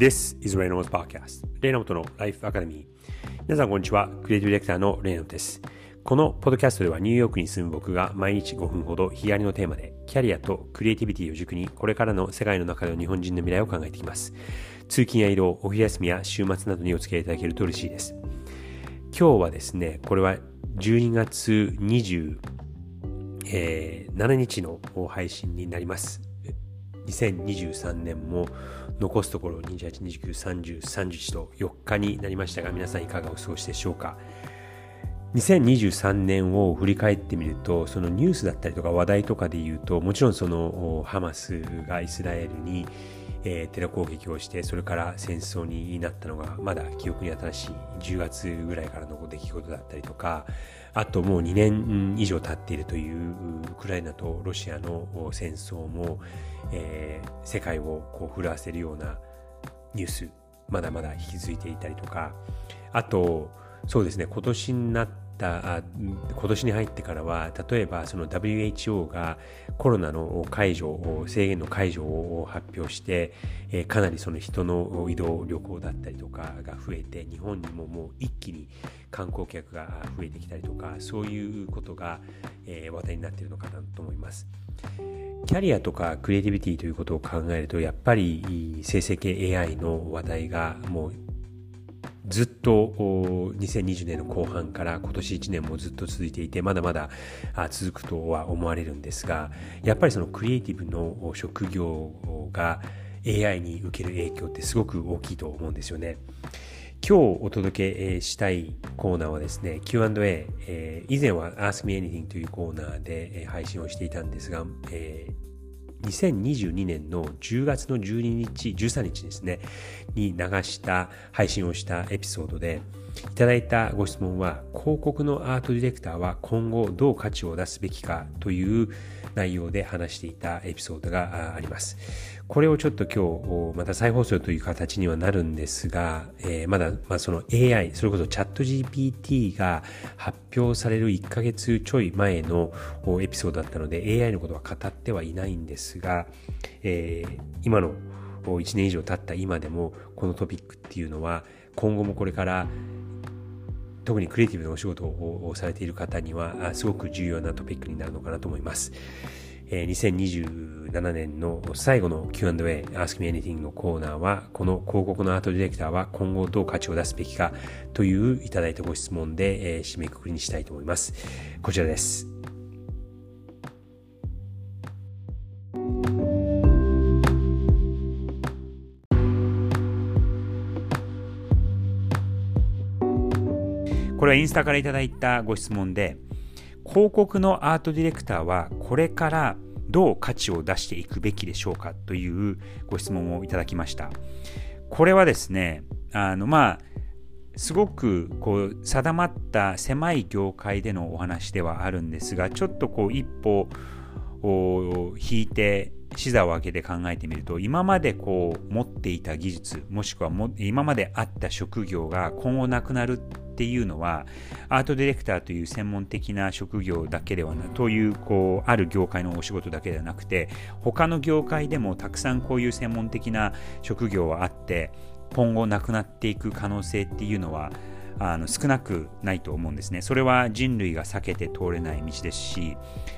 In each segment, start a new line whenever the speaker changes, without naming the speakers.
This is Reynolds Podcast レイナモトのライフアカデミー皆さんこんにちは。クリエイティブディレクターのレイナモトです。このポッドキャストではニューヨークに住む僕が毎日5分ほど日帰りのテーマでキャリアとクリエイティビティを軸にこれからの世界の中での日本人の未来を考えていきます。通勤や移動、お昼休みや週末などにお付き合いいただけると嬉しいです。今日はですねこれは12月27日の配信になります。2023年も残すところ28、29、30、31と4日になりましたが皆さんいかがお過ごしでしょうか？2023年を振り返ってみるとそのニュースだったりとか話題とかで言うともちろんそのハマスがイスラエルに、えー、テロ攻撃をしてそれから戦争になったのがまだ記憶に新しい10月ぐらいからの出来事だったりとかあともう2年以上経っているというウクライナとロシアの戦争も、えー、世界をこう震わせるようなニュースまだまだ引き継いでいたりとかあとそうですね今年になってた今年に入ってからは例えばその WHO がコロナの解除制限の解除を発表して、え、かなりその人の移動旅行だったりとかが増えて日本にももう一気に観光客が増えてきたりとかそういうことが、え、話題になっているのかなと思います。キャリアとかクリエイティビティということを考えるとやっぱり生成系 AI の話題がもうずっと2020年の後半から今年1年もずっと続いていてまだまだ続くとは思われるんですがやっぱりそのクリエイティブの職業が AI に受ける影響ってすごく大きいと思うんですよね。今日お届けしたいコーナーはですね、Q&A、えー、以前は Ask Me Anything というコーナーで配信をしていたんですが、えー2022年の10月の12日、13日ですね、に流した配信をしたエピソードで、いただいたご質問は、広告のアートディレクターは今後どう価値を出すべきかという内容で話していたエピソードがあります。これをちょっと今日、また再放送という形にはなるんですが、えー、まだ、まあ、その AI、それこそチャット GPT が発表される1ヶ月ちょい前のエピソードだったので、AI のことは語ってはいないんですが、えー、今の1年以上経った今でも、このトピックっていうのは、今後もこれから特にクリエイティブのお仕事をされている方にはすごく重要なトピックになるのかなと思います。2027年の最後の Q&A Ask Me Anything のコーナーはこの広告のアートディレクターは今後どう価値を出すべきかといういただいたご質問で締めくくりにしたいと思います。こちらです。これはインスタからいただいたご質問で、広告のアートディレクターはこれからどう価値を出していくべきでしょうかというご質問をいただきました。これはですね、あのまあ、すごくこう定まった狭い業界でのお話ではあるんですが、ちょっとこう一歩を引いて視座を上げて考えてみると今までこう持っていた技術もしくはも今まであった職業が今後なくなるっていうのはアートディレクターという専門的な職業だけではなというこうある業界のお仕事だけではなくて他の業界でもたくさんこういう専門的な職業はあって今後なくなっていく可能性っていうのはあの少なくないと思うんですね。それは人類が避けて通れない道ですし、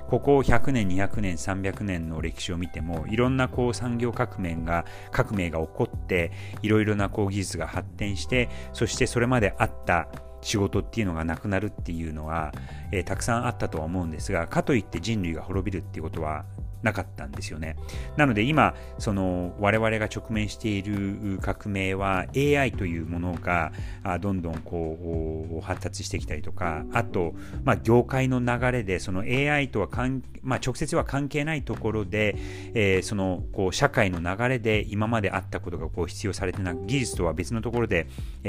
ここ100年、200年、300年の歴史を見ても、いろんなこう産業革命が革命が起こって、いろいろなこう技術が発展して、そしてそれまであった仕事っていうのがなくなるっていうのは、えー、たくさんあったとは思うんですが、かといって人類が滅びるっていうことはなかったんですよね。なので今、その我々が直面している革命は AI というものがどんどんこう発達してきたりとか、あと、まあ、業界の流れでその AI とはまあ、直接は関係ないところで、えー、そのこう社会の流れで今まであったことがこう必要されてない、技術とは別のところで、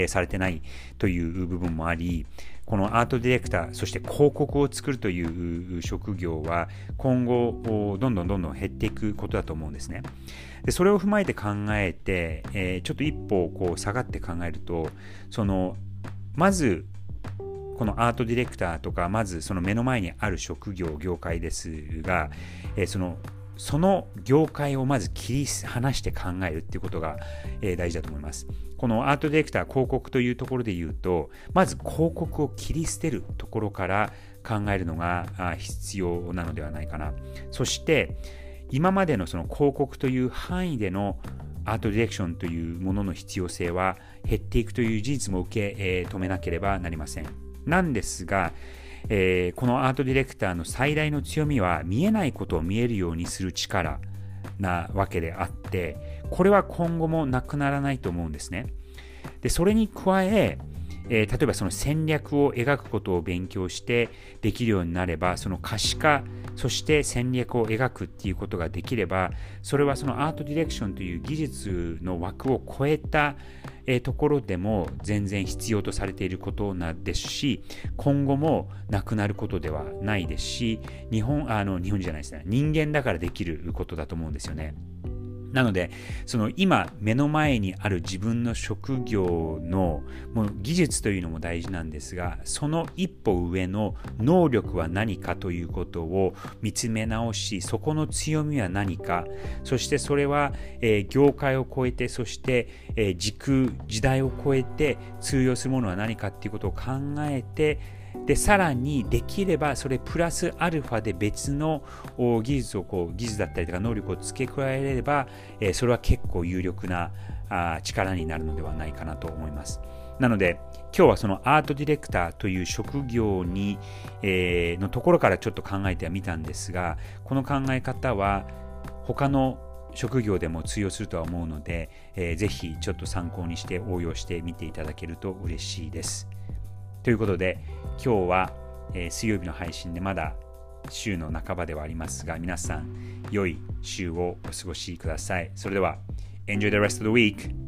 されてないという部分もあり、このアートディレクター、そして広告を作るという職業は今後どんどんどんどん減っていくことだと思うんですね。でそれを踏まえて考えて、えー、ちょっと一歩こう下がって考えると、そのまずこのアートディレクターとか、まずその目の前にある職業、業界ですが、えー、その
その業界をまず切り離して考えるっていうことが、えー、大事だと思います。このアートディレクター広告というところで言うと、まず広告を切り捨てるところから考えるのが必要なのではないかな。そして、今までのその広告という範囲でのアートディレクションというものの必要性は減っていくという事実も受け、止めなければなりません。なんですが、えー、このアートディレクターの最大の強みは見えないことを見えるようにする力なわけであってこれは今後もなくならないと思うんですね。でそれに加ええー、例えばその戦略を描くことを勉強してできるようになればその可視化そして戦略を描くっていうことができればそれはそのアートディレクションという技術の枠を超えた、えところでも全然必要とされていることなですし今後もなくなることではないですし日本あの日本じゃないですね人間だからできることだと思うんですよね。なので、その今目の前にある自分の職業のもう技術というのも大事なんですが、その一歩上の能力は何かということを見つめ直し、そこの強みは何か、そしてそれは、えー、業界を超えて、そして、えー、時空、時代を超えて通用するものは何かっていうことを考えて、でさらにできればそれプラスアルファで別の技術をこう技術だったりとか能力を付け加えれば、え、それは結構有力なあ力になるのではないかなと思います。なので今日はそのアートディレクターという職業に、えー、のところからちょっと考えてはみたんですがこの考え方は他の職業でも通用するとは思うので、えー、ぜひちょっと参考にして応用してみていただけると嬉しいです。ということで、今日は、えー、水曜日の配信でまだ週の半ばではありますが、皆さん、良い週をお過ごしください。それでは、Enjoy the rest of the week!